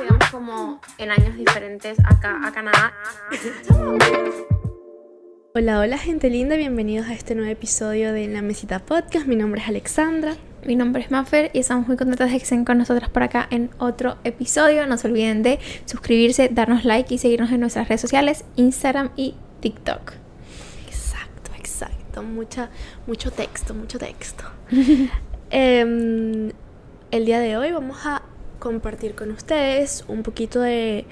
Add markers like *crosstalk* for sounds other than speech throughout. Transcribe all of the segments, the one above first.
digamos como en años diferentes acá a Canadá. Hola, hola gente linda, bienvenidos a este nuevo episodio de La Mesita Podcast. Mi nombre es Alexandra. Mi nombre es Maffer y estamos muy contentas de que estén con nosotras por acá en otro episodio. No se olviden de suscribirse, darnos like y seguirnos en nuestras redes sociales, Instagram y TikTok. Exacto, exacto. Mucha, mucho texto, mucho texto. *laughs* Em, el día de hoy vamos a compartir con ustedes un poquito de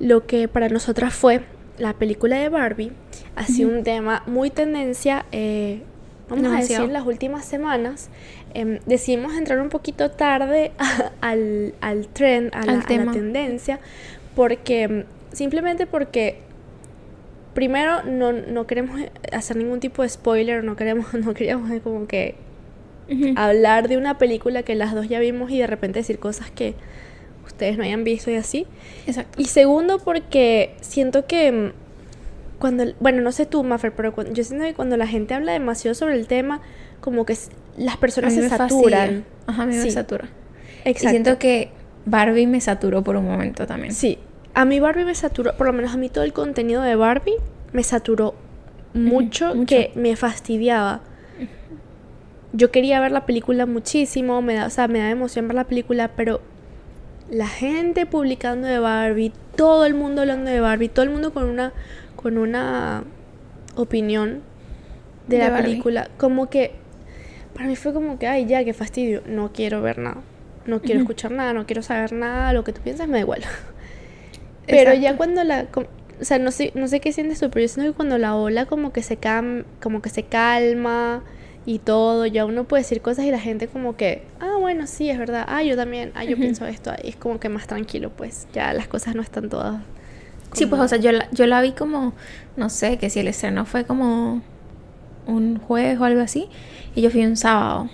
lo que para nosotras fue la película de Barbie. Ha sido un tema muy tendencia, eh, vamos a decir, las últimas semanas. Em, decidimos entrar un poquito tarde *laughs* al, al trend, a la, tendencia, porque em, simplemente porque primero no, no, queremos hacer ningún tipo de spoiler, no queremos, *laughs* no queríamos como que hablar de una película que las dos ya vimos y de repente decir cosas que ustedes no hayan visto y así. Exacto. Y segundo, porque siento que mm, cuando, bueno, no sé tú, Maffer, pero yo siento que cuando la gente habla demasiado sobre el tema, como que las personas se saturan. Ajá, a mí me satura. Exacto. Y siento que Barbie me saturó por un momento también. Sí, a mí Barbie me saturó, por lo menos a mí todo el contenido de Barbie me saturó mucho, que me fastidiaba yo quería ver la película muchísimo, me da, o sea, me da emoción ver la película, pero la gente publicando de Barbie, todo el mundo hablando de Barbie, todo el mundo con una con una opinión de, la película, como que para mí fue como que, ay, ya, qué fastidio, no quiero ver nada, no quiero escuchar nada, no quiero saber nada, lo que tú piensas me da igual. *laughs* pero ya cuando la o sea, no sé, no sé qué sientes tú, pero yo siento que cuando la ola como que se cam como que se calma, y todo, ya uno puede decir cosas y la gente como que, ah, bueno, sí, es verdad, ah, yo también, ah, yo pienso esto, es como que más tranquilo, pues ya las cosas no están todas. Sí, pues, o sea, yo la, yo la vi como, no sé, que si el estreno fue como un jueves o algo así, y yo fui un sábado.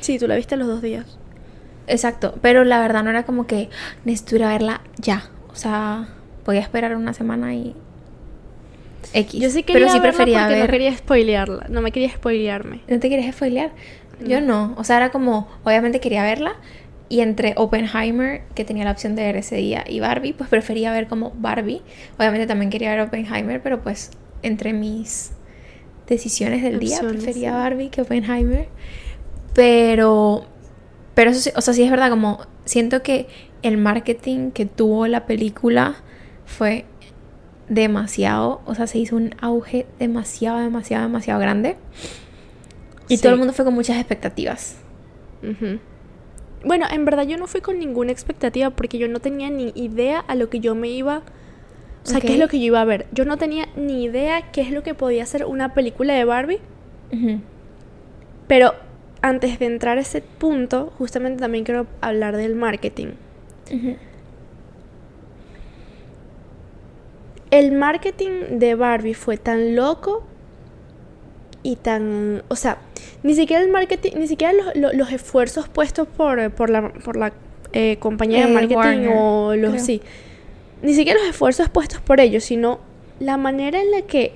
Sí, tú la viste los dos días. Exacto, pero la verdad no era como que necesito ir a verla ya, o sea, podía esperar una semana y X. Yo sí quería pero sí prefería ver. No quería spoilearla, no me quería spoilearme. ¿No te querías spoilear? Yo no. O sea, era como, obviamente quería verla. Y entre Oppenheimer, que tenía la opción de ver ese día, y Barbie, pues prefería ver como Barbie. Obviamente también quería ver Oppenheimer, pero pues entre mis decisiones del día prefería Barbie que Oppenheimer. Pero, pero eso sí, o sea, sí es verdad, como siento que el marketing que tuvo la película fue demasiado, o sea, se hizo un auge demasiado, demasiado, demasiado grande. Y todo el mundo fue con muchas expectativas. Bueno, en verdad yo no fui con ninguna expectativa porque yo no tenía ni idea a lo que yo me iba... O sea, qué es lo que yo iba a ver. Yo no tenía ni idea qué es lo que podía ser una película de Barbie. Pero antes de entrar a ese punto, justamente también quiero hablar del marketing el marketing de Barbie fue tan loco y tan, o sea, ni siquiera el marketing, ni siquiera los, esfuerzos puestos por, por la, por la eh, compañía de eh, marketing o los, sí, ni siquiera los esfuerzos puestos por ellos, sino la manera en la que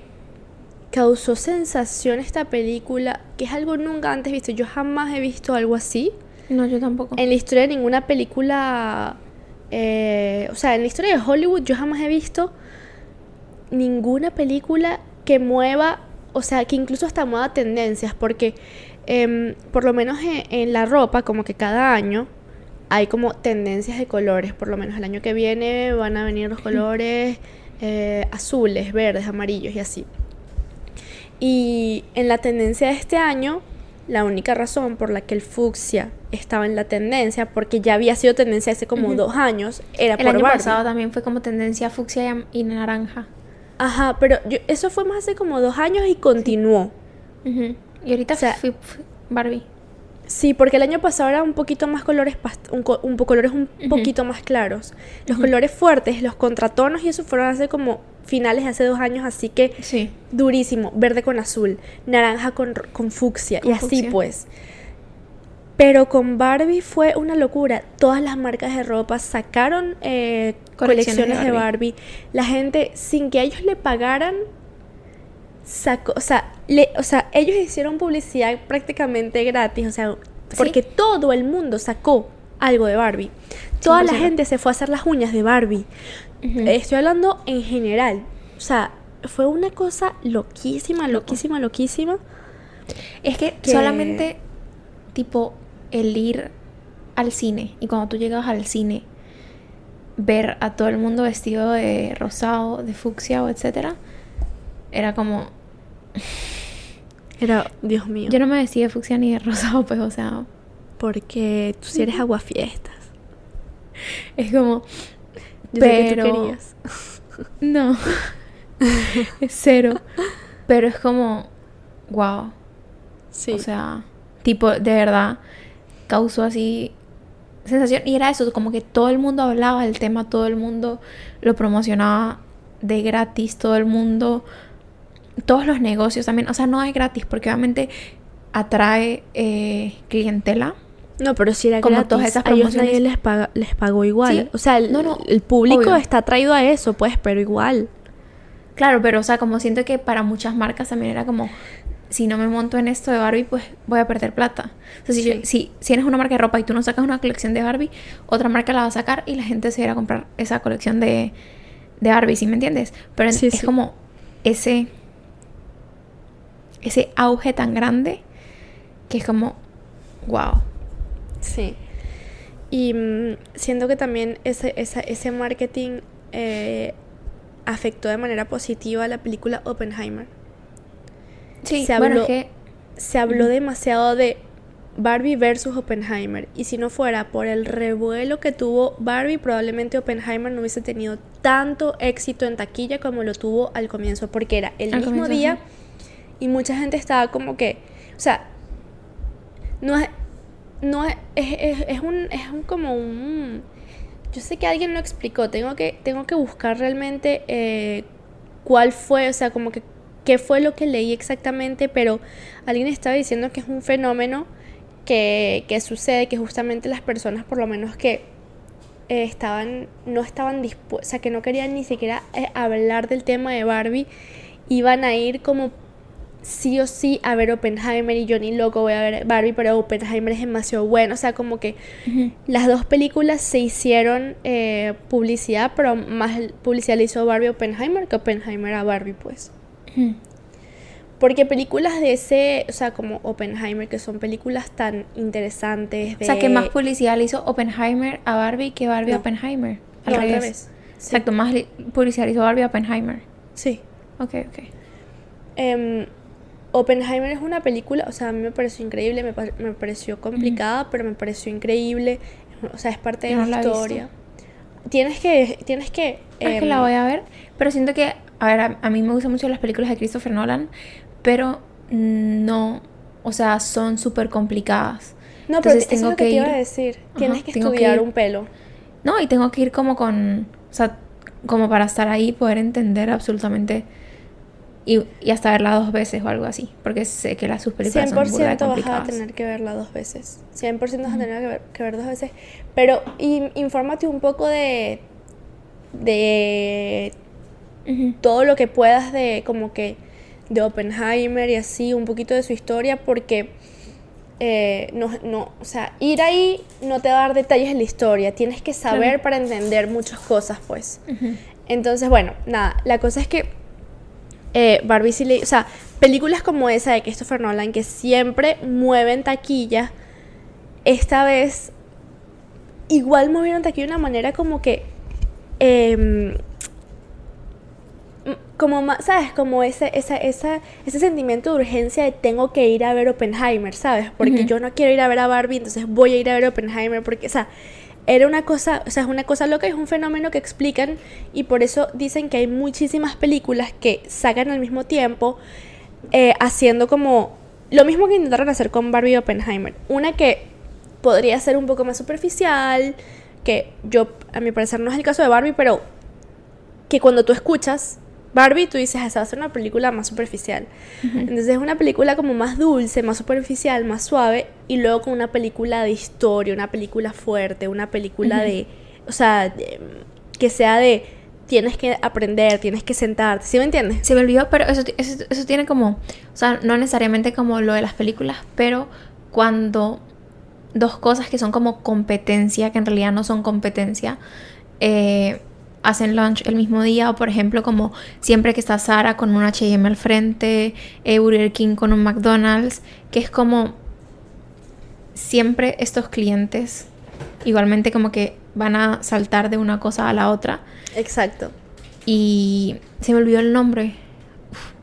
causó sensación esta película, que es algo nunca antes visto. Yo jamás he visto algo así. No, yo tampoco. En la historia de ninguna película, eh, o sea, en la historia de Hollywood yo jamás he visto ninguna película que mueva, o sea, que incluso hasta mueva tendencias, porque em, por lo menos en, la ropa, como que cada año hay como tendencias de colores, por lo menos el año que viene van a venir los colores eh, azules, verdes, amarillos y así. Y en la tendencia de este año, la única razón por la que el fucsia estaba en la tendencia, porque ya había sido tendencia hace como dos años, era el año pasado también fue como tendencia fucsia y naranja. Ajá, pero eso fue más hace como dos años y continuó. Y ahorita fui, Barbie. Sí, porque el año pasado era un poquito más colores, un, un colores un poquito más claros. Los colores fuertes, los contratonos y eso fueron hace como finales de hace dos años, así que sí. durísimo. Verde con azul, naranja con, con fucsia y así pues. Pero con Barbie fue una locura. Todas las marcas de ropa sacaron eh, colecciones, de, Barbie. La gente, sin que ellos le pagaran, sacó, o sea, le, o sea, ellos hicieron publicidad prácticamente gratis, o sea, porque todo el mundo sacó algo de Barbie. Toda la gente se fue a hacer las uñas de Barbie. Estoy hablando en general. O sea, fue una cosa loquísima, loquísima, loquísima. Es que, solamente, tipo, el ir al cine y cuando tú llegas al cine, ver a todo el mundo vestido de rosado, de fucsia o etcétera, era como. Era, Dios mío. Yo no me vestía de fucsia ni de rosado, pues, o sea. Porque tú si eres aguafiestas. Es como. Yo pero. Sé que tú querías. *laughs* No. es cero. Pero es como. Wow. Sí. O sea, tipo, de verdad, causó así sensación. Y era eso, como que todo el mundo hablaba del tema, todo el mundo lo promocionaba de gratis, todo el mundo, todos los negocios también. O sea, no es gratis, porque obviamente atrae eh, clientela. No, pero si era como gratis, todas esas promociones. A ellos nadie les, paga, les pagó igual. o sea, el, el público está atraído a eso, pues, pero igual. Claro, pero o sea, como siento que para muchas marcas también era como, si no me monto en esto de Barbie, pues voy a perder plata. O sea, si, si, si, eres una marca de ropa y tú no sacas una colección de Barbie, otra marca la va a sacar y la gente se irá a comprar esa colección de, de Barbie, ¿sí me entiendes? Pero es como ese, ese auge tan grande que es como, wow. Sí. Y mm, siento que también ese, ese marketing eh, afectó de manera positiva a la película Oppenheimer. Sí, se habló, que... se habló demasiado de Barbie versus Oppenheimer. Y si no fuera por el revuelo que tuvo Barbie, probablemente Oppenheimer no hubiese tenido tanto éxito en taquilla como lo tuvo al comienzo, porque era el mismo día y mucha gente estaba como que, o sea, no es, no es, es, es un, es un como un yo sé que alguien lo explicó, tengo que, tengo que buscar realmente eh, cuál fue, o sea, como que qué fue lo que leí exactamente, pero alguien estaba diciendo que es un fenómeno que, que sucede, que justamente las personas, por lo menos que eh, estaban, no estaban dispuestas, o sea, que no querían ni siquiera eh, hablar del tema de Barbie, iban a ir como sí o sí a ver Oppenheimer y Johnny loco voy a ver Barbie, pero Oppenheimer es demasiado bueno. O sea, como que las dos películas se hicieron eh, publicidad, pero más publicidad le hizo Barbie a Oppenheimer que Oppenheimer a Barbie, pues. Porque películas de ese, o sea, como Oppenheimer, que son películas tan interesantes. O sea, que más publicidad le hizo Oppenheimer a Barbie que Barbie a Oppenheimer. Al revés. Exacto, más publicidad le hizo Barbie a Oppenheimer. Sí. Ok, ok. Um, Oppenheimer es una película, o sea, a mí me pareció increíble, me, me pareció complicada, pero me pareció increíble. O sea, es parte de la, historia. Tienes que, tienes que... es que la em, voy a ver, pero siento que, a ver, a, mí me gustan mucho las películas de Christopher Nolan, pero no, o sea, son súper complicadas. No, pero eso tengo es lo que, te iba a decir. Tienes que estudiar un pelo. No, y tengo que ir como con, o sea, como para estar ahí, poder entender absolutamente y, y, hasta verla dos veces o algo así, porque sé que las sus películas 100% son vas a tener que verla dos veces. 100% vas a tener que ver, que ver dos veces. Pero infórmate un poco de de todo lo que puedas de como que de Oppenheimer y así, un poquito de su historia, porque eh, no, no, o sea, ir ahí no te va a dar detalles de la historia, tienes que saber para entender muchas cosas, pues. Entonces, bueno, nada, la cosa es que eh, Barbie sí le... O sea, películas como esa de Christopher Nolan que siempre mueven taquilla, esta vez igual movieron taquilla de una manera como que... Em, como más, ¿sabes? Como ese, esa, esa, ese sentimiento de urgencia de tengo que ir a ver Oppenheimer, ¿sabes? Porque yo no quiero ir a ver a Barbie, entonces voy a ir a ver Oppenheimer, porque, o sea, era una cosa, o sea, es una cosa loca, es un fenómeno que explican y por eso dicen que hay muchísimas películas que sacan al mismo tiempo eh, haciendo como lo mismo que intentaron hacer con Barbie y Oppenheimer. Una que podría ser un poco más superficial, que yo, a mi parecer no es el caso de Barbie, pero que cuando tú escuchas Barbie, tú dices, esa va a ser una película más superficial. Entonces es una película como más dulce, más superficial, más suave, y luego con una película de historia, una película fuerte, una película de, o sea, que sea de, tienes que aprender, tienes que sentarte, ¿sí me entiendes? Se me olvidó, pero eso, eso, tiene como, o sea, no necesariamente como lo de las películas, pero cuando dos cosas que son como competencia, que en realidad no son competencia, eh, hacen lunch el mismo día. O por ejemplo, como siempre que está Sara con un HM al frente, eh, Burger King con un McDonald's, que es como siempre estos clientes igualmente como que van a saltar de una cosa a la otra. Exacto. Y se me olvidó el nombre,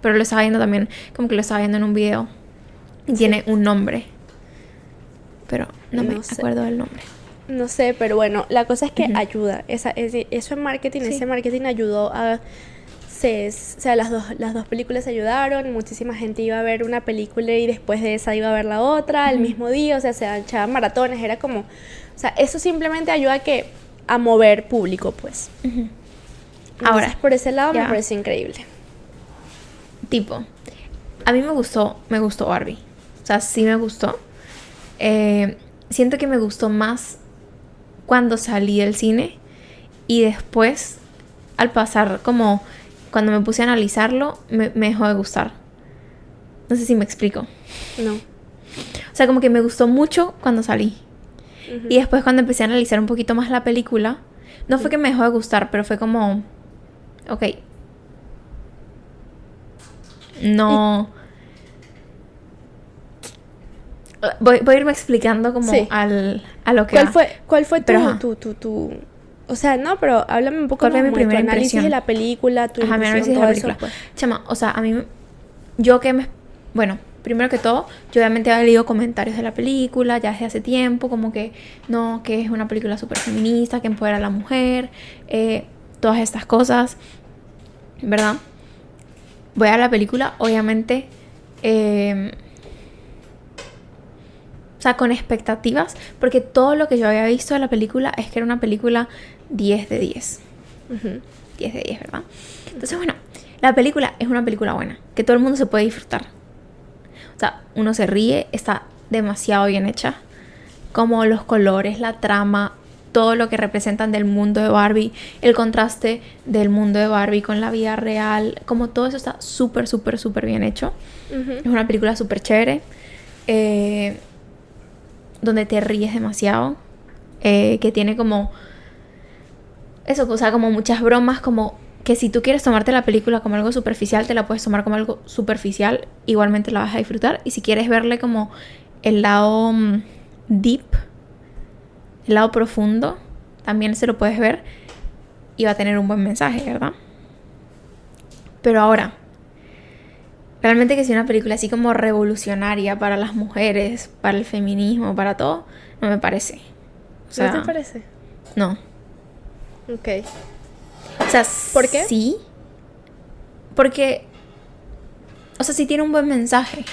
pero lo estaba viendo también, como que lo estaba viendo en un video. Y tiene un nombre, pero no, me acuerdo del nombre. No sé, pero bueno, la cosa es que ayuda. Esa, eso en marketing, ese marketing ayudó a... Se, o sea, las dos, las dos películas ayudaron, muchísima gente iba a ver una película y después de esa iba a ver la otra el mismo día, o sea, se echaban maratones, era como, o sea, eso simplemente ayuda a que a mover público, pues. Ahora, por ese lado me parece increíble. Tipo, a mí me gustó, me gustó Barbie. O sea, sí me gustó. Eh, siento que me gustó más cuando salí del cine y después, al pasar como cuando me puse a analizarlo, me, dejó de gustar. No sé si me explico. No. O sea, como que me gustó mucho cuando salí. Y después cuando empecé a analizar un poquito más la película, no fue que me dejó de gustar, pero fue como, ok. No... Voy, a irme explicando como al, a lo que ¿Cuál fue, cuál fue tu, tu, tu, O sea, no, pero háblame un poco de mi primera tu análisis de la película, tu Ajá, mi análisis de la película. Pues. Chama, o sea, a mí... Yo que me... Bueno, primero que todo, yo obviamente había leído comentarios de la película ya desde hace tiempo, como que no, que es una película súper feminista, que empodera a la mujer, eh, todas estas cosas, ¿verdad? Voy a la película, obviamente... Eh, sea, con expectativas, porque todo lo que yo había visto de la película es que era una película 10 de 10. 10 de 10, ¿verdad? Entonces, bueno, la película es una película buena, que todo el mundo se puede disfrutar. O sea, uno se ríe, está demasiado bien hecha. Como los colores, la trama, todo lo que representan del mundo de Barbie, el contraste del mundo de Barbie con la vida real, como todo eso está súper, súper, súper bien hecho. Es una película súper chévere. Eh, donde te ríes demasiado, eh, que tiene como eso, o sea, como muchas bromas, como que si tú quieres tomarte la película como algo superficial, te la puedes tomar como algo superficial, igualmente la vas a disfrutar. Y si quieres verle como el lado mm, deep, el lado profundo, también se lo puedes ver y va a tener un buen mensaje, ¿verdad? Pero ahora, Realmente que sea una película así como revolucionaria para las mujeres, para el feminismo, para todo, no me parece. ¿No te parece? No. Ok. O sea, ¿por qué? Sí. Porque, o sea, sí tiene un buen mensaje.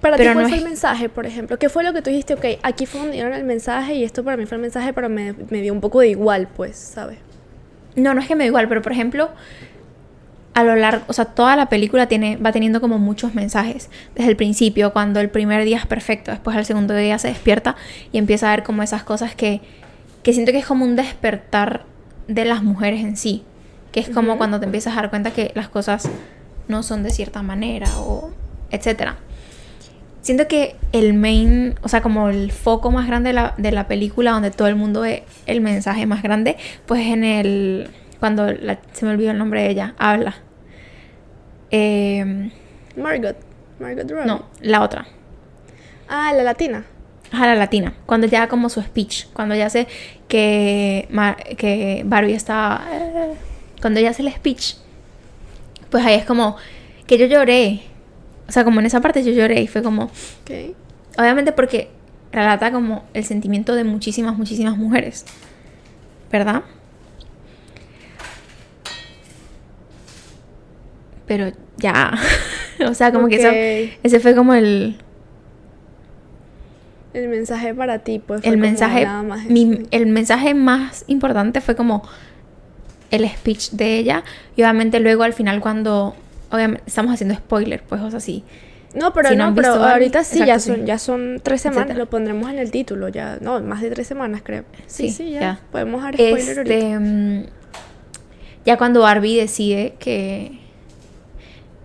Para ti, ¿cuál fue el mensaje, por ejemplo? ¿Qué fue lo que tú dijiste? Ok, aquí fue donde dieron el mensaje y esto para mí fue el mensaje, pero me, me dio un poco de igual, pues, ¿sabes? No, no es que me dio igual, pero por ejemplo, a lo largo, o sea, toda la película tiene, va teniendo como muchos mensajes. Desde el principio, cuando el primer día es perfecto, después al segundo día se despierta y empieza a ver como esas cosas que, que siento que es como un despertar de las mujeres en sí. Que es como cuando te empiezas a dar cuenta que las cosas no son de cierta manera o etcétera. Siento que el main, o sea, como el foco más grande de la, de la película, donde todo el mundo ve el mensaje más grande, pues en el cuando se me olvidó el nombre de ella, habla. Eh, Margot. Margot Robbie. No, la otra. Ah, la latina. Ajá, la latina. Cuando ya como su speech. Cuando ya hace que, que Barbie está... Eh, cuando ya hace el speech. Pues ahí es como que yo lloré. O sea, como en esa parte yo lloré y fue como... Okay. Obviamente porque relata como el sentimiento de muchísimas, muchísimas mujeres. ¿Verdad? Pero ya. *laughs* o sea, como que eso, ese fue como el... El mensaje para ti, pues. el mensaje, el mensaje más importante fue como el speech de ella. Y obviamente luego al final cuando, obviamente estamos haciendo spoiler, pues, o sea, sí. No, pero no, pero ahorita sí, ya son, ya son tres semanas, lo pondremos en el título, ya, no, más de tres semanas creo. Sí, sí, ya. Podemos dar spoiler este, ahorita. Mm, ya cuando Barbie decide que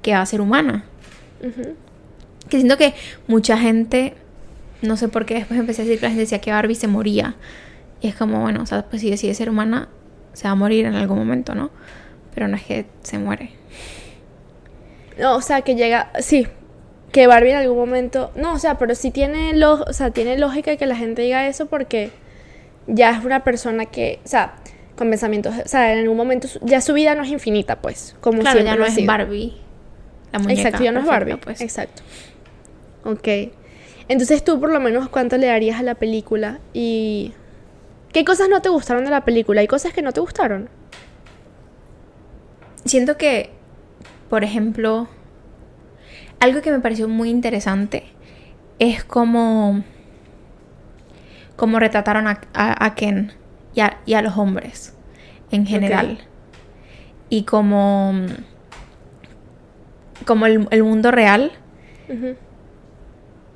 que va a ser humana. Que siento que mucha gente no sé por qué después empecé a decir que la gente decía que Barbie se moría. Y es como, bueno, o sea, pues si decide ser humana, se va a morir en algún momento, ¿no? Pero no es que se muere. No, o sea, que llega, sí, que Barbie en algún momento, no, o sea, pero sí tiene, lo, o sea, tiene lógica que la gente diga eso porque ya es una persona que, o sea, con pensamientos, o sea, en algún momento ya su vida no es infinita, pues, como claro, siempre ya no es. Barbie. La muñeca Exacto, ya no es Barbie. pues. Exacto. Ok. Entonces tú por lo menos cuánto le darías a la película y qué cosas no te gustaron de la película y cosas que no te gustaron. Siento que, por ejemplo, algo que me pareció muy interesante es como, como retrataron a, a- a Ken y a, y a los hombres en general. Y como, como el, el mundo real,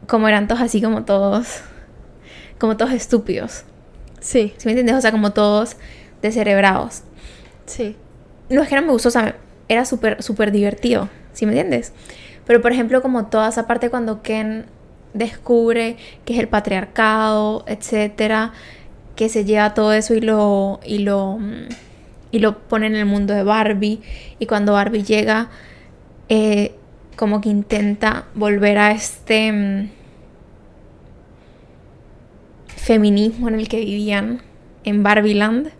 como eran todos así como todos, como todos estúpidos. Sí, ¿Sí me entiendes? O sea, como todos descerebrados. sí. No es que no me gustó, o sea, era súper, súper divertido, ¿sí me entiendes? Pero por ejemplo, como toda esa parte cuando Ken descubre que es el patriarcado, etcétera, que se lleva todo eso y lo, y lo, y lo pone en el mundo de Barbie, y cuando Barbie llega, eh, como que intenta volver a este mm, feminismo en el que vivían en Barbieland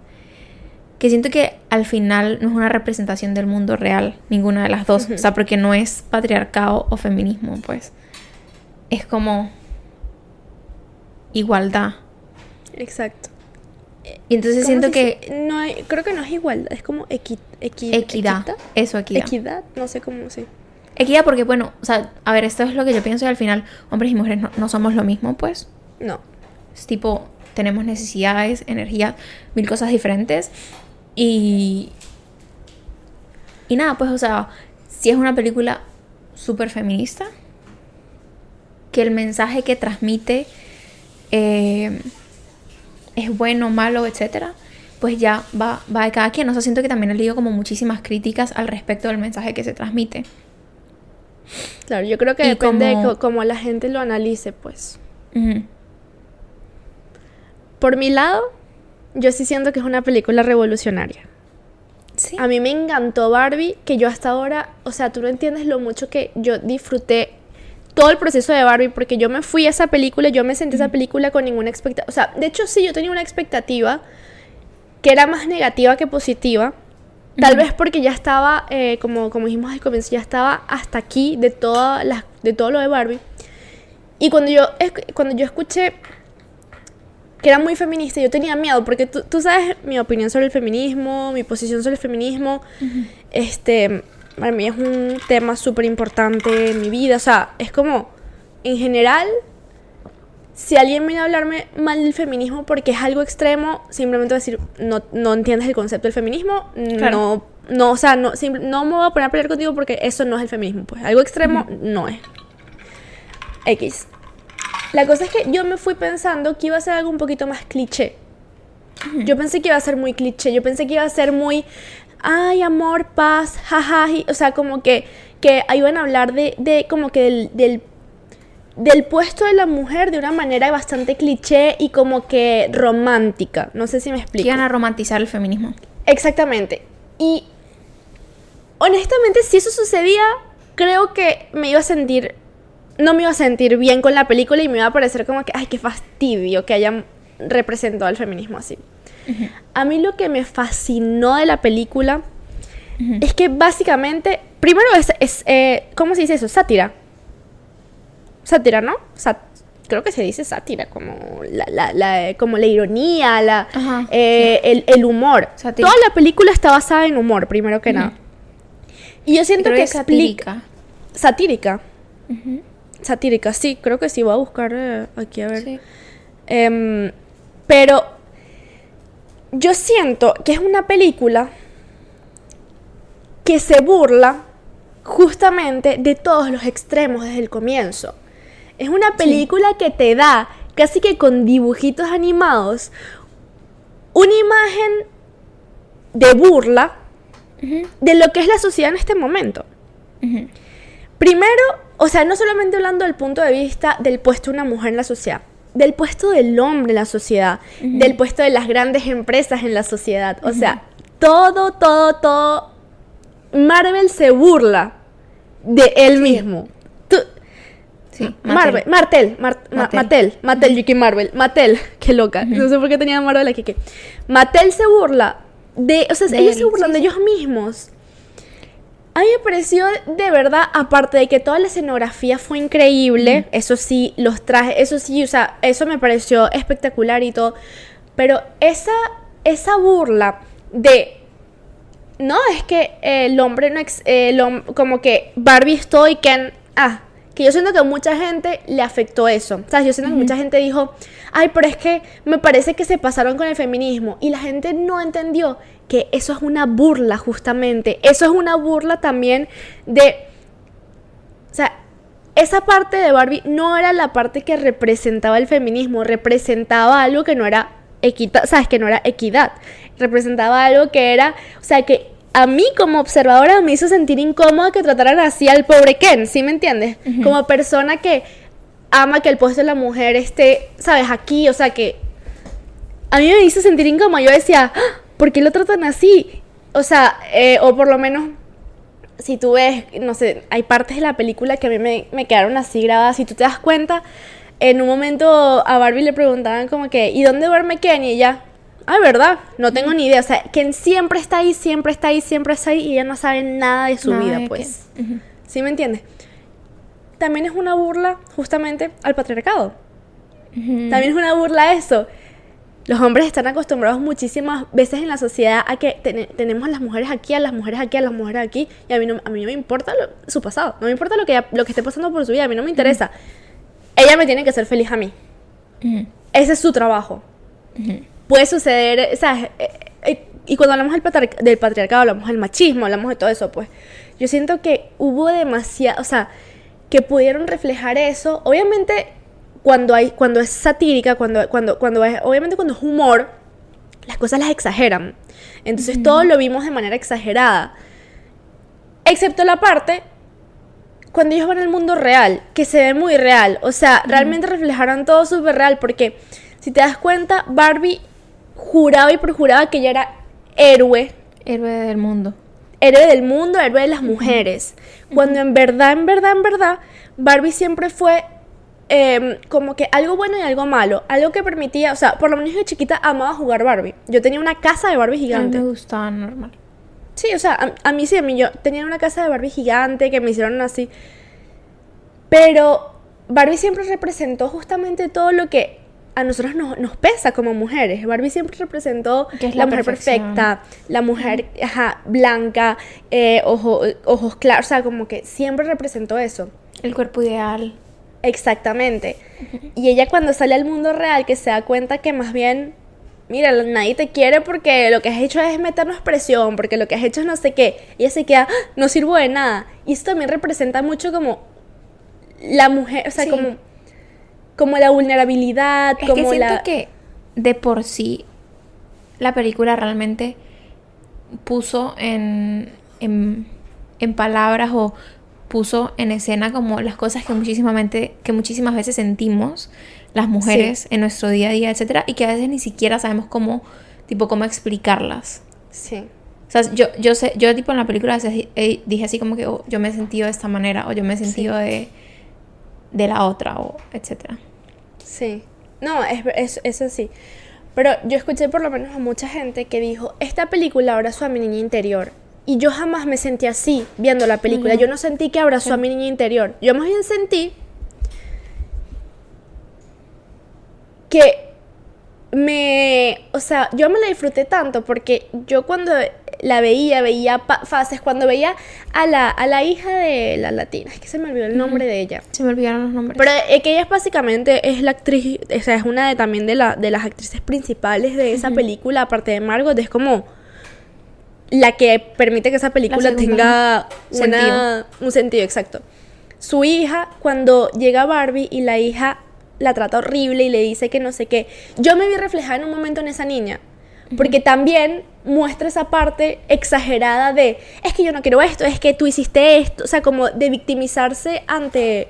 que siento que al final no es una representación del mundo real, ninguna de las dos. O sea, porque no es patriarcado o feminismo, pues. Es como igualdad. Exacto. Y entonces ¿Cómo siento que dice? no hay, creo que no es igualdad, es como equi, equi- equidad. equita- Eso, equidad. Equidad, no sé cómo sí. Equidad porque, bueno, o sea, a ver, esto es lo que yo pienso y al final hombres y mujeres no, no somos lo mismo, pues. No. Es tipo, tenemos necesidades, energía, mil cosas diferentes. Y. Y nada, pues, o sea, si es una película súper feminista, que el mensaje que transmite eh, es bueno, malo, etcétera, pues ya va, va de cada quien. O sea, siento que también he leído como muchísimas críticas al respecto del mensaje que se transmite. Claro, yo creo que Y depende como- de cómo la gente lo analice, pues. Por mi lado, yo sí siento que es una película revolucionaria. Sí. A mí me encantó Barbie, que yo hasta ahora, o sea, tú no entiendes lo mucho que yo disfruté todo el proceso de Barbie, porque yo me fui a esa película, yo me senté a esa película con ninguna expectativa. O sea, de hecho sí, yo tenía una expectativa que era más negativa que positiva. Tal vez porque ya estaba, eh, como, como dijimos al comienzo, ya estaba hasta aquí de, toda las de todo lo de Barbie. Y cuando yo, cuando yo escuché que era muy feminista, yo tenía miedo, porque tú, tú sabes mi opinión sobre el feminismo, mi posición sobre el feminismo. Este, para mí es un tema súper importante en mi vida. O sea, es como, en general, si alguien viene a hablarme mal del feminismo porque es algo extremo, simplemente voy a decir, no, no entiendes el concepto del feminismo, Claro. no, no, o sea, no, simple- no me voy a poner a pelear contigo porque eso no es el feminismo, pues algo extremo no es. X. La cosa es que yo me fui pensando que iba a ser algo un poquito más cliché. Yo pensé que iba a ser muy cliché, yo pensé que iba a ser muy, ay, amor, paz, jaja, o sea, como que, que iban a hablar de, de como que del, del, del puesto de la mujer de una manera bastante cliché y como que romántica. No sé si me explico. iban a romantizar el feminismo. Exactamente. Y honestamente, si eso sucedía, creo que me iba a sentir, no me iba a sentir bien con la película y me iba a parecer como que, ay, qué fastidio que hayan representado al feminismo así. A mí lo que me fascinó de la película es que básicamente, primero es, es eh, ¿cómo se dice eso? Sátira. Sátira, ¿no? Sat- creo que se dice sátira, como la, la- la- como la ironía, la, Ajá, eh, el, el humor. Toda la película está basada en humor, primero que nada. Y yo siento Creo que es explica... satírica. Satírica. Satírica, sí, creo que sí. Voy a buscar eh, aquí a ver. Sí. Em, pero yo siento que es una película que se burla justamente de todos los extremos desde el comienzo. Es una película que te da, casi que con dibujitos animados, una imagen de burla de lo que es la sociedad en este momento. Primero, o sea, no solamente hablando del punto de vista del puesto de una mujer en la sociedad, del puesto del hombre en la sociedad, del puesto de las grandes empresas en la sociedad. O sea, todo, todo, todo. Marvel se burla de él mismo. sí, Marvel, Martel, Martel, Mattel, Yuki Marvel, Mattel, *laughs* qué loca. No sé por qué tenía Marvel aquí. Que Mattel se burla de, o sea, ellos se burlan de ellos mismos. A mí me pareció de verdad, aparte de que toda la escenografía fue increíble, eso sí, los trajes, eso sí, o sea, eso me pareció espectacular y todo, pero esa, esa burla de no, es que el hombre no ex, como que Barbie estoy Ken ah, que yo siento que a mucha gente le afectó eso. O sea, yo siento que mucha gente dijo, "Ay, pero es que me parece que se pasaron con el feminismo" y la gente no entendió que eso es una burla justamente. Eso es una burla también de o sea, esa parte de Barbie no era la parte que representaba el feminismo, representaba algo que no era equidad, sabes que no era equidad, representaba algo que era, o sea, que a mí como observadora me hizo sentir incómoda que trataran así al pobre Ken, ¿sí me entiendes? Como persona que ama que el puesto de la mujer esté, sabes, aquí, o sea, que a mí me hizo sentir incómoda, yo decía, ah, ¿por qué lo tratan así? O sea, eh, o por lo menos si tú ves, no sé, hay partes de la película que a mí me, me quedaron así grabadas, si tú te das cuenta, en un momento a Barbie le preguntaban como que, ¿y dónde duerme Ken? Y ella, ay, ¿verdad? No tengo ni idea. O sea, Ken siempre está ahí, siempre está ahí, siempre está ahí y ella no sabe nada de su vida, pues. ¿Sí me entiendes? También es una burla justamente al patriarcado. También es una burla a eso. Los hombres están acostumbrados muchísimas veces en la sociedad a que tenemos a las mujeres aquí, a las mujeres aquí, a las mujeres aquí, y a mí no, a mí no me importa su pasado, no me importa lo que, lo que esté pasando por su vida, a mí no me interesa ella me tiene que hacer feliz a mí. Ese es su trabajo. Puede suceder, o sea, eh, eh, y cuando hablamos del, patriarcado, hablamos del machismo, hablamos de todo eso, pues yo siento que hubo demasiado, o sea, que pudieron reflejar eso. Obviamente, cuando hay, cuando es satírica, cuando, cuando, cuando es, obviamente cuando es humor, las cosas las exageran. Entonces todo lo vimos de manera exagerada. Excepto la parte cuando ellos van al mundo real, que se ve muy real, o sea, realmente reflejaron todo súper real, porque si te das cuenta, Barbie juraba y perjuraba que ella era héroe. Héroe del mundo. Héroe del mundo, héroe de las mujeres. Cuando en verdad, en verdad, en verdad, Barbie siempre fue em, como que algo bueno y algo malo. Algo que permitía, o sea, por lo menos yo chiquita amaba jugar Barbie. Yo tenía una casa de Barbie gigante. A mí me gustaba normal. Sí, o sea, a, mí sí, a mí yo tenía una casa de Barbie gigante que me hicieron así. Pero Barbie siempre representó justamente todo lo que a nosotros nos, pesa como mujeres. Barbie siempre representó es la, mujer perfecta, la mujer blanca, eh, ojos claros, o sea, como que siempre representó eso. El cuerpo ideal. Exactamente. Y ella cuando sale al mundo real, que se da cuenta que más bien mira, nadie te quiere porque lo que has hecho es meternos presión, porque lo que has hecho es no sé qué. Ella se queda, ah, no sirvo de nada. Y esto también representa mucho como la mujer, o sea, como, como la vulnerabilidad, es como que siento que de por sí la película realmente puso en, en, en palabras o puso en escena como las cosas que muchísimamente que muchísimas veces sentimos las mujeres en nuestro día a día, etcétera, y que a veces ni siquiera sabemos cómo, tipo, cómo explicarlas. Sí. O sea, yo, yo sé, yo tipo en la película eh, dije así como que oh, yo me he sentido de esta manera, o yo me he sentido de, de la otra, o etcétera. Sí. No, es, es, es así. Pero yo escuché por lo menos a mucha gente que dijo, esta película abrazó a mi niña interior. Y yo jamás me sentí así viendo la película. Yo no sentí que abrazó a mi niña interior. Yo más bien sentí que me, o sea, yo me la disfruté tanto porque yo cuando la veía, veía fases, cuando veía a la, a la hija de la latina, es que se me olvidó el nombre de ella. Se me olvidaron los nombres. Pero es que ella es básicamente, es la actriz, o sea, es una de también de, la, de las actrices principales de esa película, aparte de Margot, es como la que permite que esa película tenga un sentido exacto. Su hija, cuando llega Barbie y la hija la trata horrible y le dice que no sé qué. Yo me vi reflejada en un momento en esa niña. Porque también muestra esa parte exagerada de, es que yo no quiero esto, es que tú hiciste esto, o sea, como de victimizarse ante...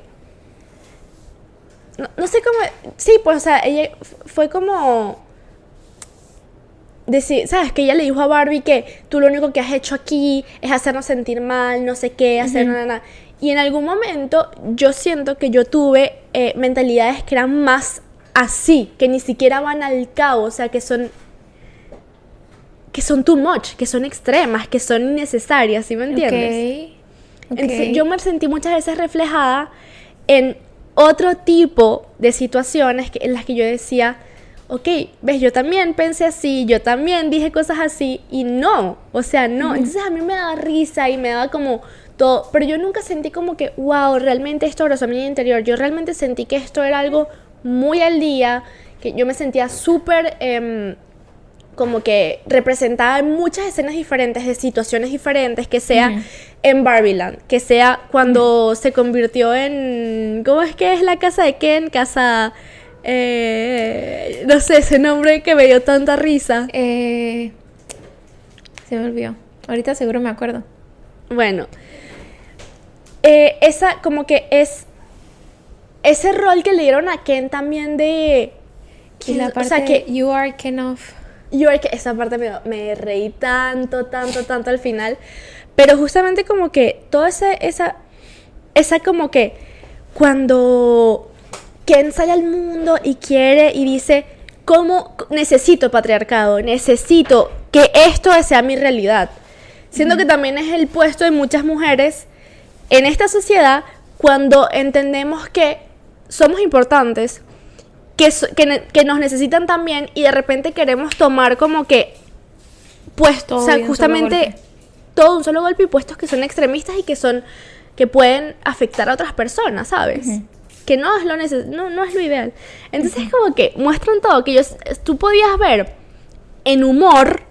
No, no sé cómo... Sí, pues, o sea, ella fue como decir, ¿sabes? Que ella le dijo a Barbie que tú lo único que has hecho aquí es hacernos sentir mal, no sé qué, hacer nada, Y en algún momento yo siento que yo tuve eh, mentalidades que eran más así, que ni siquiera van al cabo, o sea, que son que son too much, que son extremas, que son innecesarias, ¿sí me entiendes? Entonces, yo me sentí muchas veces reflejada en otro tipo de situaciones en las que yo decía, ok, ves, yo también pensé así, yo también dije cosas así y no, o sea, no. Entonces a mí me daba risa y me daba como todo, pero yo nunca sentí como que, wow, realmente esto a mi interior. Yo realmente sentí que esto era algo muy al día, que yo me sentía súper... Em, como que representaba en muchas escenas diferentes, de situaciones diferentes, que sea en Barbieland, que sea cuando se convirtió en... ¿Cómo es que es la casa de Ken? Casa... Eh, no sé, ese nombre que me dio tanta risa. Eh, se me olvidó. Ahorita seguro me acuerdo. Bueno, eh, esa como que es ese rol que le dieron a Ken también de... Y la parte o sea, que You are Ken of... Ken, esa parte me, me reí tanto, tanto, tanto al final. Pero justamente como que toda esa, esa, esa como que cuando Ken sale al mundo y quiere y dice, ¿cómo necesito patriarcado? Necesito que esto sea mi realidad. Siendo que también es el puesto de muchas mujeres en esta sociedad cuando entendemos que somos importantes, que, que, nos necesitan también y de repente queremos tomar como que puestos, o sea, justamente todo un solo golpe y puestos que son extremistas y que son que pueden afectar a otras personas, ¿sabes? que no es lo no, no es lo ideal. Entonces es como que muestran todo, que ellos, tú podías ver en humor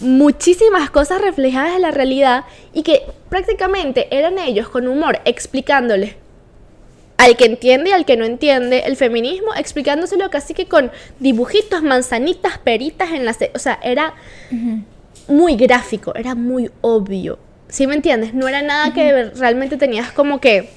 muchísimas cosas reflejadas en la realidad y que prácticamente eran ellos con humor explicándoles al que entiende y al que no entiende el feminismo, explicándoselo casi que con dibujitos, manzanitas, peritas en la... O sea, era muy gráfico, era muy obvio. ¿Sí me entiendes? No era nada que realmente tenías como que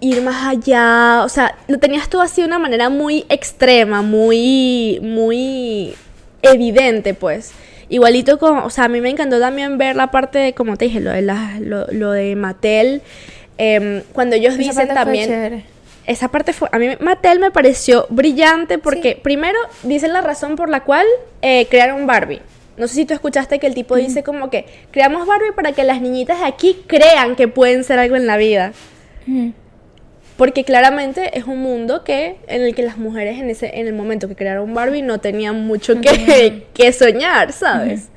ir más allá, o sea, lo tenías todo así de una manera muy extrema, muy, muy evidente, pues. Igualito con, o sea, a mí me encantó también ver la parte de, como te dije, lo de, la, lo, de Mattel, em, cuando ellos dicen también... Esa parte fue, a mí Mattel me pareció brillante porque primero dicen la razón por la cual eh, crearon Barbie. No sé si tú escuchaste que el tipo dice como que creamos Barbie para que las niñitas de aquí crean que pueden ser algo en la vida. Porque claramente es un mundo que en el que las mujeres en ese en el momento que crearon Barbie no tenían mucho que, *laughs* que soñar, ¿sabes?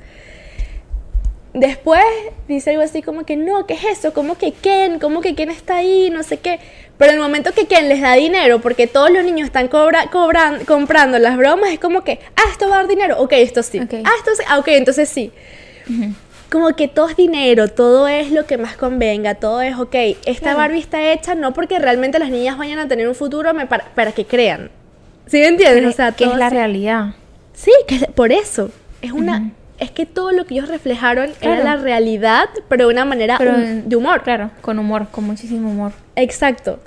Después dice algo así como que no, ¿qué es eso? ¿Cómo que Ken? ¿Cómo que Ken está ahí? No sé qué. Pero en el momento que Ken les da dinero, porque todos los niños están cobra, cobran, comprando las bromas, es como que, ah, esto va a dar dinero, ok, esto sí. Ah, esto sí, ah, ok, entonces sí como que todo es dinero, todo es lo que más convenga, todo es, ok, esta Barbie está hecha no porque realmente las niñas vayan a tener un futuro para, que crean. ¿Sí me entiendes? o sea, que es la realidad. Sí, que por eso. Es una... Es que todo lo que ellos reflejaron era la realidad, pero de una manera de humor. Claro, con humor, con muchísimo humor. Exacto.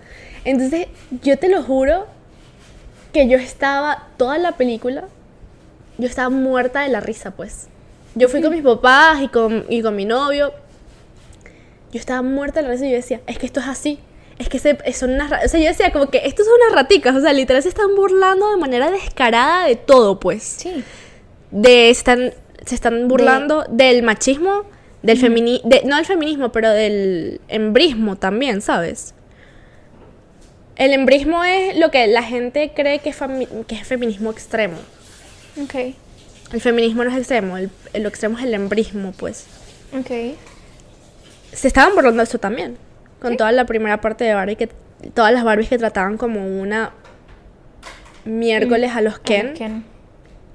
Entonces, yo te lo juro que yo estaba toda la película, yo estaba muerta de la risa, pues. Yo fui con mis papás y con, y con mi novio. Yo estaba muerta de la risa y yo decía, es que esto es así. Es que son unas... O sea, yo decía como que estos son unas raticas. O sea, literal se están burlando de manera descarada de todo, pues. Sí. De... Están, se están burlando del machismo, del feminismo... No del feminismo, pero del embrismo también, ¿sabes? El embrismo es lo que la gente cree que es, que es feminismo extremo. Ok. El feminismo no es extremo, el, lo extremo es el embrismo, pues. Ok. Se estaban burlando de eso también. Con toda la primera parte de Barbie, que todas las Barbies que trataban como una miércoles a los Ken.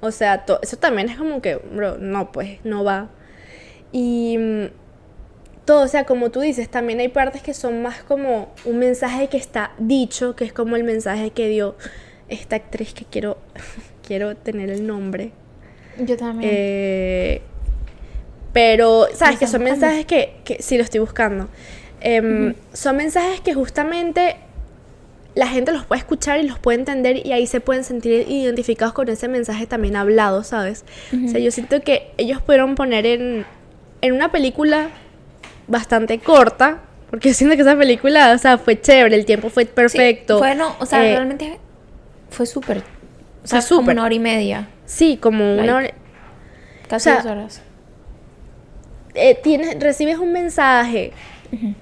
O sea, eso también es como que, bro, no, pues, no va. Y mm, todo, o sea, como tú dices, también hay partes que son más como un mensaje que está dicho, que es como el mensaje que dio esta actriz que quiero *laughs* quiero tener el nombre. Yo también. Eh, pero, ¿sabes? ¿Lo Que son buscando? mensajes que, que sí lo estoy buscando. Em, Son mensajes que justamente la gente los puede escuchar y los puede entender y ahí se pueden sentir identificados con ese mensaje también hablado, ¿sabes? O sea, yo siento que ellos pudieron poner en, en una película bastante corta, porque yo siento que esa película, o sea, fue chévere, el tiempo fue Sí, perfecto. fue, no, o sea, Eh, realmente fue súper. O sea, sea, como súper. una hora y media. Sí, como una hora- Casi sea, dos horas. eh, tienes, recibes un mensaje,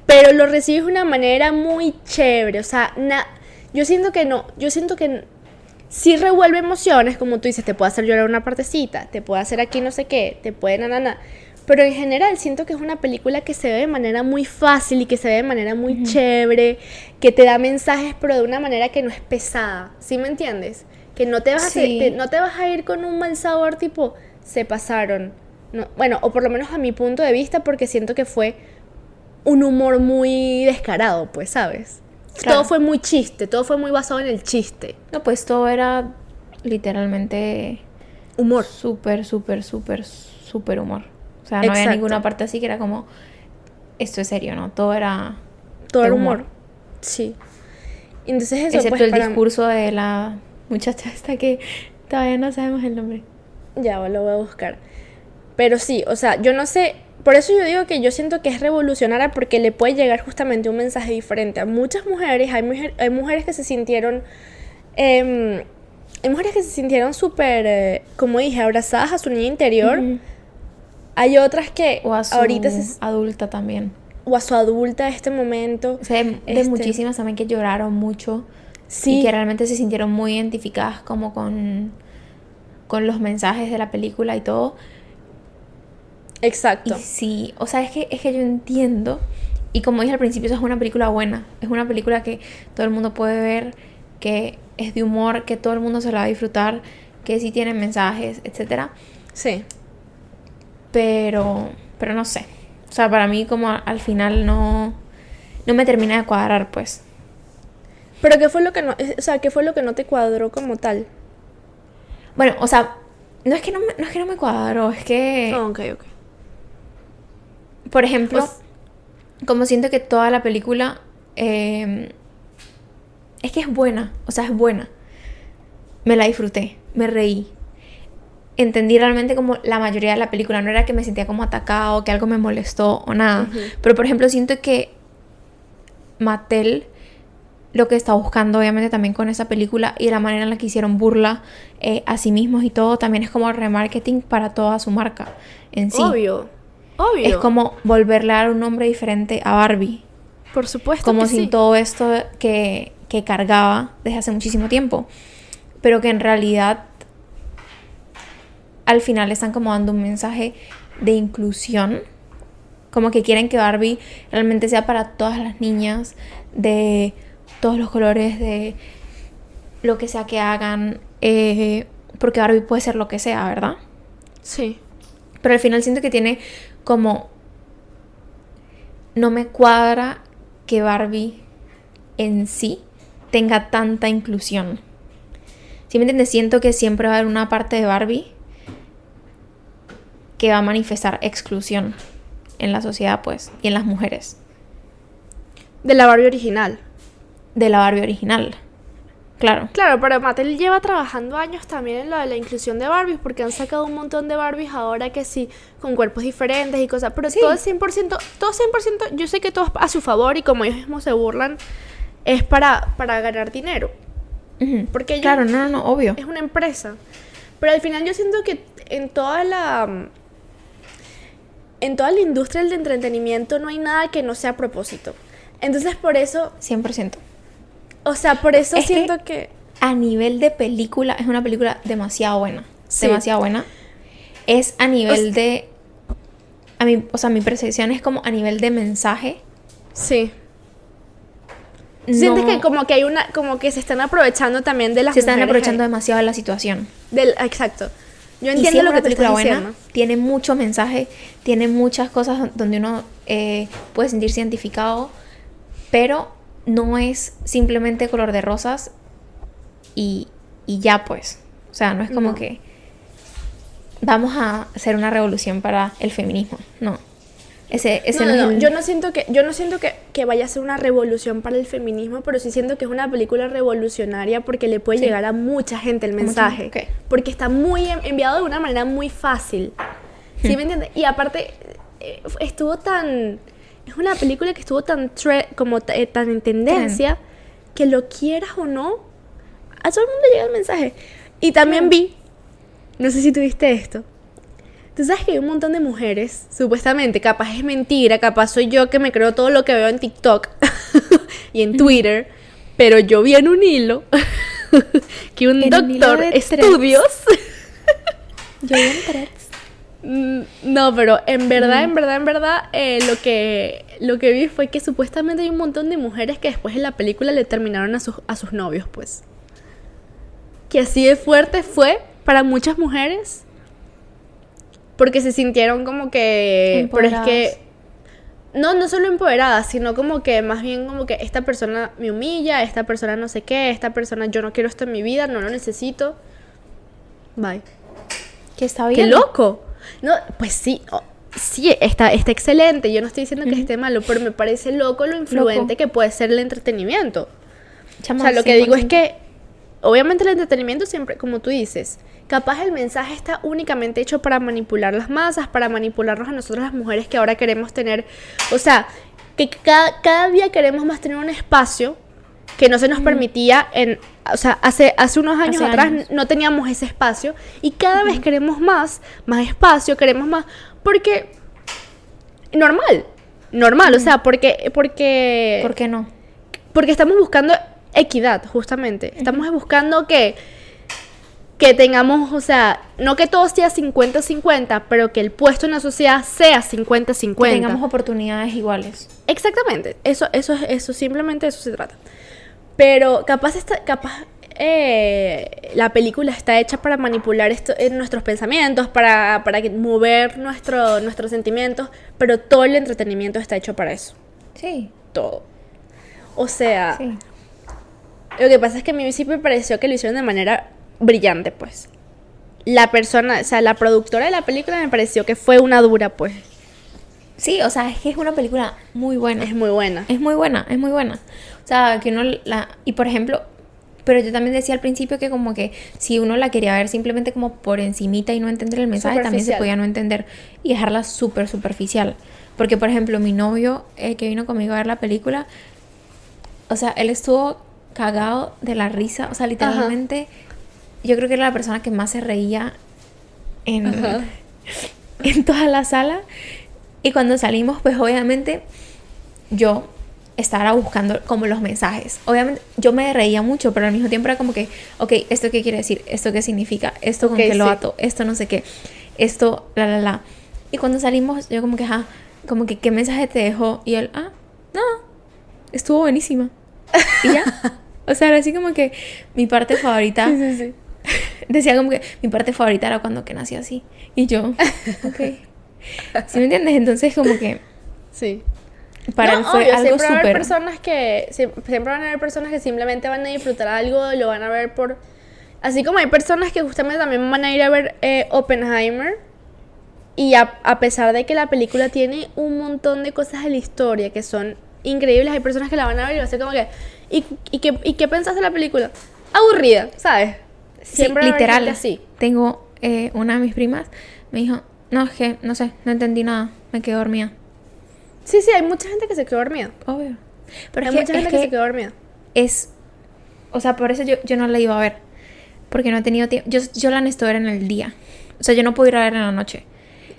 pero lo recibes de una manera muy chévere. O sea, na- yo siento que no, yo siento que sí revuelve emociones, como tú dices, te puede hacer llorar una partecita, te puede hacer aquí no sé qué, te puede na, na, na. Pero en general siento que es una película que se ve de manera muy fácil y que se ve de manera muy chévere, que te da mensajes pero de una manera que no es pesada, ¿sí me entiendes? Que no te vas, a, te- no te vas a ir con un mal sabor tipo, se pasaron. No, bueno, o por lo menos a mi punto de vista, porque siento que fue un humor muy descarado, pues, ¿sabes? Claro. Todo fue muy chiste, todo fue muy basado en el chiste. No, pues todo era literalmente Humor. súper, súper, súper, súper humor. O sea, no había ninguna parte así que era como, esto es serio, ¿no? Todo era Todo era humor. Sí. Entonces eso, Excepto pues, el para- discurso de la muchacha esta que todavía no sabemos el nombre. Ya, lo voy a buscar. Pero sí, o sea, yo no sé. Por eso yo digo que yo siento que es revolucionaria porque le puede llegar justamente un mensaje diferente a muchas mujeres. Hay, mujer- hay mujeres que se sintieron. em, hay mujeres que se sintieron súper, eh, como dije, abrazadas a su niña interior. Hay otras que O a su ahorita se- adulta también. o a su adulta de este momento. O sea, de Este- muchísimas también que lloraron mucho. Sí. Y que realmente se sintieron muy identificadas como con, con los mensajes de la película y todo. Exacto. Y sí, o sea, es que, es que yo entiendo. Y como dije al principio, es una película buena. Es una película que todo el mundo puede ver, que es de humor, que todo el mundo se la va a disfrutar, que sí tiene mensajes, etcétera. Sí. Pero, pero no sé. O sea, para mí como al final no, no me termina de cuadrar, pues. Pero qué fue lo que no, o sea, qué fue lo que no te cuadró como tal. Bueno, o sea, no es que no me, no es que no me cuadró, es que, Ah, ok, ok. Por ejemplo, Os- como siento que toda la película eh, es que es buena, o sea, es buena. Me la disfruté, me reí. Entendí realmente como la mayoría de la película, no era que me sentía como atacado, que algo me molestó o nada. Pero por ejemplo, siento que Mattel lo que está buscando obviamente también con esa película y la manera en la que hicieron burla eh, a sí mismos y todo también es como remarketing para toda su marca en sí. Obvio. Obvio. Es como volverle a dar un nombre diferente a Barbie. Por supuesto. Como que sin sí. todo esto que, que cargaba desde hace muchísimo tiempo. Pero que en realidad al final están como dando un mensaje de inclusión. Como que quieren que Barbie realmente sea para todas las niñas, de todos los colores, de lo que sea que hagan. eh, porque Barbie puede ser lo que sea, ¿verdad? Sí. Pero al final siento que tiene como... No me cuadra que Barbie en sí tenga tanta inclusión. ¿Sí me entiendes? Siento que siempre va a haber una parte de Barbie que va a manifestar exclusión en la sociedad, pues, y en las mujeres. De la Barbie original. De la Barbie original. Claro. Claro, pero Mattel lleva trabajando años también en lo de la inclusión de Barbies, porque han sacado un montón de Barbies ahora que sí, con cuerpos diferentes y cosas, pero Sí. todo es 100%, todo 100%, yo sé que todo es a su favor y como ellos mismos se burlan, es para, para ganar dinero, porque ellos- Claro, no, no, no, obvio. es una empresa. Pero al final yo siento que en toda la en toda la industria del entretenimiento no hay nada que no sea a propósito. Entonces por eso, 100%. O sea, por eso Es siento que a nivel de película, es una película demasiado buena. Sí. Demasiado buena. Es a nivel O de. A mí, o sea, mi percepción es como a nivel de mensaje. sí. Sientes que como que hay una como que se están aprovechando también de las se están aprovechando ahí. demasiado de la situación. del exacto. Yo Y entiendo es lo una que película estás buena, diciendo. tiene mucho mensaje, tiene muchas cosas donde uno eh, puede sentirse identificado, pero no es simplemente color de rosas y, y ya pues. O sea, no es como No. que vamos a hacer una revolución para el feminismo. No. Ese, ese No, no, no, es no, el- Yo no siento que, yo no siento que, que vaya a ser una revolución para el feminismo, pero sí siento que es una película revolucionaria porque le puede Sí. llegar a mucha gente el mensaje. gente, ok. Porque está muy en- enviado de una manera muy fácil. ¿Sí Hmm. me entiendes? Y aparte, eh, estuvo tan. Es una película que estuvo tan como eh, tan en tendencia que lo quieras o no, a todo el mundo llega el mensaje. Y también vi, no sé si tuviste esto, Tú sabes que hay un montón de mujeres, supuestamente, capaz es mentira, capaz soy yo que me creo todo lo que veo en TikTok *laughs* y en Twitter, pero yo vi en un hilo *laughs* que un En un hilo doctor de estudios... Yo vi en No, pero en verdad, en verdad, en verdad, eh, lo, que, lo que vi fue que supuestamente hay un montón de mujeres que después en la película le terminaron a sus, a sus novios, pues. Que así de fuerte fue para muchas mujeres. Porque se sintieron como que... Pero es que... No, no solo empoderadas, sino como que más bien como que esta persona me humilla, esta persona no sé qué, esta persona yo no quiero esto en mi vida, no lo necesito. Bye. Que está ¡Qué bien. loco! No, pues sí, oh, sí, está, está excelente. Yo no estoy diciendo que esté malo, pero me parece loco lo influente que puede ser el entretenimiento. Chama, o sea, lo que digo es 100%. que, obviamente, el entretenimiento siempre, como tú dices, capaz el mensaje está únicamente hecho para manipular las masas, para manipularnos a nosotros las mujeres que ahora queremos tener. O sea, que cada, cada día queremos más tener un espacio que no se nos permitía en. O sea, hace, hace unos años Hace atrás años. no teníamos ese espacio y cada vez queremos más, más espacio, queremos más. Porque. Normal. Normal, o sea, porque. Porque. ¿Por qué no? Porque estamos buscando equidad, justamente. Estamos buscando que, que tengamos, o sea, no que todo sea 50-50, pero que el puesto en la sociedad sea 50-50. Que tengamos oportunidades iguales. Exactamente. Eso, eso, es- eso, simplemente eso se trata. Pero capaz está, capaz eh, la película está hecha para manipular esto, nuestros pensamientos, para, para mover nuestro, nuestros sentimientos, pero todo el entretenimiento está hecho para eso. Sí. Todo. O sea, Sí. lo que pasa es que a mí sí me pareció que lo hicieron de manera brillante, pues. La persona, o sea, la productora de la película me pareció que fue una dura, pues. Sí, o sea, es que es una película muy buena. Es muy buena. Es muy buena, es muy buena. O sea, que uno la... Y por ejemplo, pero yo también decía al principio que como que si uno la quería ver simplemente como por encimita y no entender el mensaje, también se podía no entender y dejarla súper superficial. Porque, por ejemplo, mi novio eh, que vino conmigo a ver la película, o sea, él estuvo cagado de la risa. O sea, literalmente, yo creo que era la persona que más se reía en, Ajá. *laughs* en toda la sala. Y cuando salimos, pues obviamente yo estaba buscando como los mensajes. Obviamente yo me reía mucho, pero al mismo tiempo era como que, ok, ¿esto qué quiere decir? ¿Esto qué significa? ¿Esto con Ok, qué lo sí. ato? ¿Esto no sé qué? Esto, la, la, la. Y cuando salimos, yo como que, ajá, como que, ¿qué mensaje te dejó? Y él, ah, no, estuvo buenísima. Y ya. *laughs* O sea, era así como que mi parte favorita Sí, sí, sí. *laughs* decía como que mi parte favorita era cuando que nació así. Y yo, ok. *laughs* ¿Sí me entiendes? Entonces como que Sí. Para No, él fue obvio, algo siempre va a haber personas que siem- siempre van a haber personas que simplemente van a disfrutar algo, lo van a ver por así como hay personas que justamente también van a ir a ver eh, Oppenheimer y a, a pesar de que la película tiene un montón de cosas de la historia que son increíbles, hay personas que la van a ver y va a ser como que ¿y, y qué, y qué pensás de la película? Aburrida, ¿sabes? Sí, a haber literal. así. Tengo eh, una de mis primas, me dijo, no, es que, no sé, no entendí nada, me quedé dormida. Sí, sí, hay mucha gente que se quedó dormida. Obvio. Pero hay que, mucha gente que, que se quedó dormida. es... O sea, por eso yo, yo no la iba a ver. Porque no he tenido tiempo. Yo, yo la necesito ver en el día. O sea, yo no puedo ir a ver en la noche.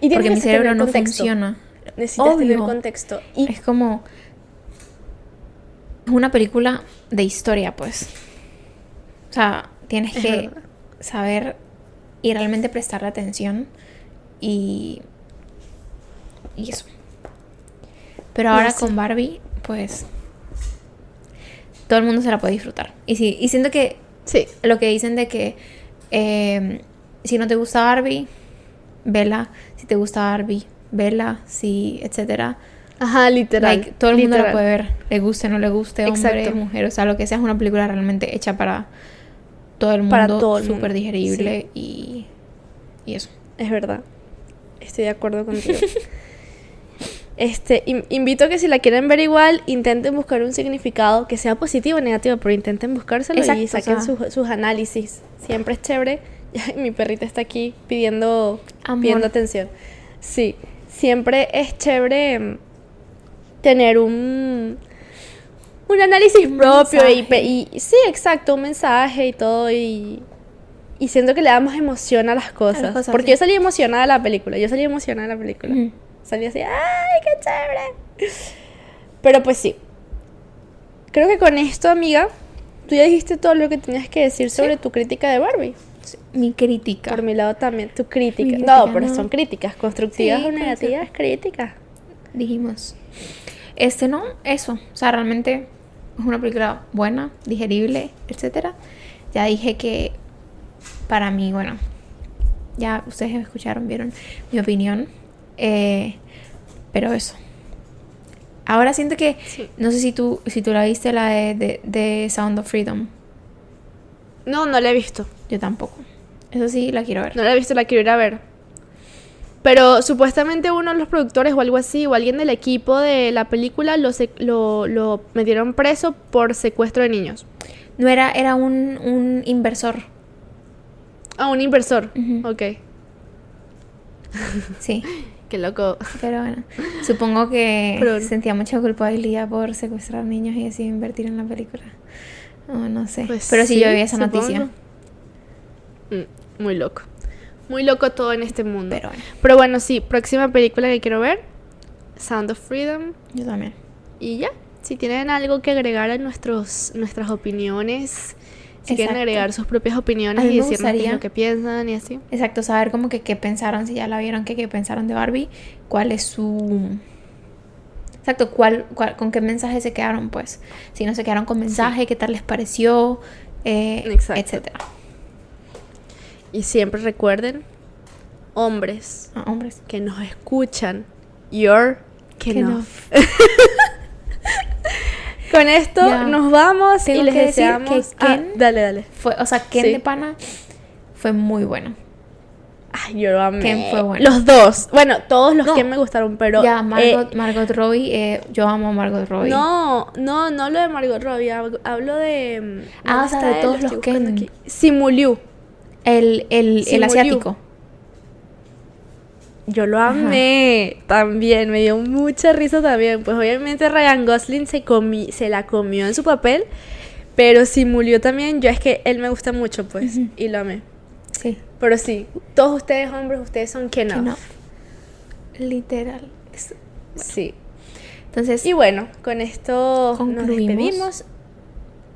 Y Porque que mi tener cerebro no contexto. funciona. Necesitas tener Obvio. contexto. Y Es como... Es una película de historia, pues. O sea, tienes Es que verdad. saber y realmente prestarle atención y... Y eso. Pero ahora con Barbie, pues... Todo el mundo se la puede disfrutar. Y, sí, y siento que sí, lo que dicen de que eh, si no te gusta Barbie, vela. Si te gusta Barbie, vela. Si, etcétera. Ajá, literal. Like, todo el mundo la literal. puede ver, le guste, no le guste, hombre, Exacto. mujer, o sea, lo que sea, es una película realmente hecha para todo el Para mundo, todo el súper digerible y, y eso. Es verdad. Estoy de acuerdo contigo. *laughs* Este, in- invito a que si la quieren ver igual, intenten buscar un significado que sea positivo o negativo, pero intenten buscárselo y o saquen sea- sus, sus análisis. Siempre es chévere. *laughs* Mi perrita está aquí pidiendo, Amor. pidiendo atención. Sí, siempre es chévere mm, tener un, un análisis Un propio y, sí, exacto, un mensaje y todo y, y siento que le damos emoción a las cosas. cosas, porque sí. yo salí emocionada de la película, yo salí emocionada de la película. Salí así, ¡ay, qué chévere! Pero pues sí. Creo que con esto, amiga, tú ya dijiste todo lo que tenías que decir sobre tu crítica de Barbie. Sí, Mi crítica. Por mi lado también, tu crítica. No, pero no. son críticas, constructivas Sí, o negativas, críticas. dijimos. Este no, eso. O sea, realmente es una película buena, digerible, etcétera. Ya dije que para mí, bueno, ya ustedes escucharon, vieron mi opinión. Eh, pero eso. Ahora siento que, Sí. no sé si tú, si tú la viste, la de, de, de Sound of Freedom. No, no la he visto. Yo tampoco. Eso sí, la quiero ver. No la he visto, la quiero ir a ver. Pero supuestamente uno de los productores o algo así, o alguien del equipo de la película, lo, lo, lo metieron preso por secuestro de niños. No era, era un, un inversor. Ah, un inversor. Ujú. Ok. Sí. *laughs* Qué loco. Pero bueno, supongo que Pero- sentía mucha culpabilidad por secuestrar niños y así invertir en la película. No, no sé. Pues Pero sí, sí, yo vi esa supongo. noticia. Mm, muy loco. Muy loco todo en este mundo. Pero bueno, Pero bueno, sí, próxima película que quiero ver, Sound of Freedom. yo también. Y ya, si tienen algo que agregar a nuestros, nuestras opiniones, si quieren agregar sus propias opiniones y decirnos qué es gustaría- lo que piensan y así. Exacto, saber como que qué pensaron, si ya la vieron, que qué pensaron de Barbie, cuál es su... Exacto, cuál, cuál- con qué mensaje se quedaron, pues. Si no se quedaron con mensaje, qué tal les pareció, eh, etcétera. Y siempre recuerden, hombres Ah, hombres. que nos escuchan, you're Que enough. *laughs* Con esto nos vamos Tengo y les que decir deseamos... que Ah, Ken- dale, dale. Fue, o sea, Ken Sí. de Pana fue muy bueno. Ay, yo lo amé. Ken fue bueno. Los dos. Bueno, todos los No. que me gustaron, pero... ya, eh, Margot, Margot Robbie, eh, yo amo a Margot Robbie. No, no, no hablo de Margot Robbie, hablo, de... mm, Ah, ¿dónde o sea, de todos Lo los buscando Ken. Simuliu. El, el, el Simu asiático. Yo lo amé también, me dio mucha risa también. Pues obviamente Ryan Gosling se, comi se la comió en su papel, pero Simuliu también, yo es que él me gusta mucho, pues, y lo amé. Sí. Pero sí, todos ustedes hombres, ustedes son que no. Literal. Es- Sí. Entonces, Y bueno, con esto nos Concluimos. despedimos.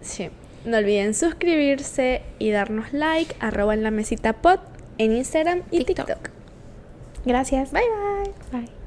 Sí. No olviden suscribirse y darnos like, arroba en la mesita pod en Instagram y TikTok. TikTok. Gracias. Bye bye. Bye.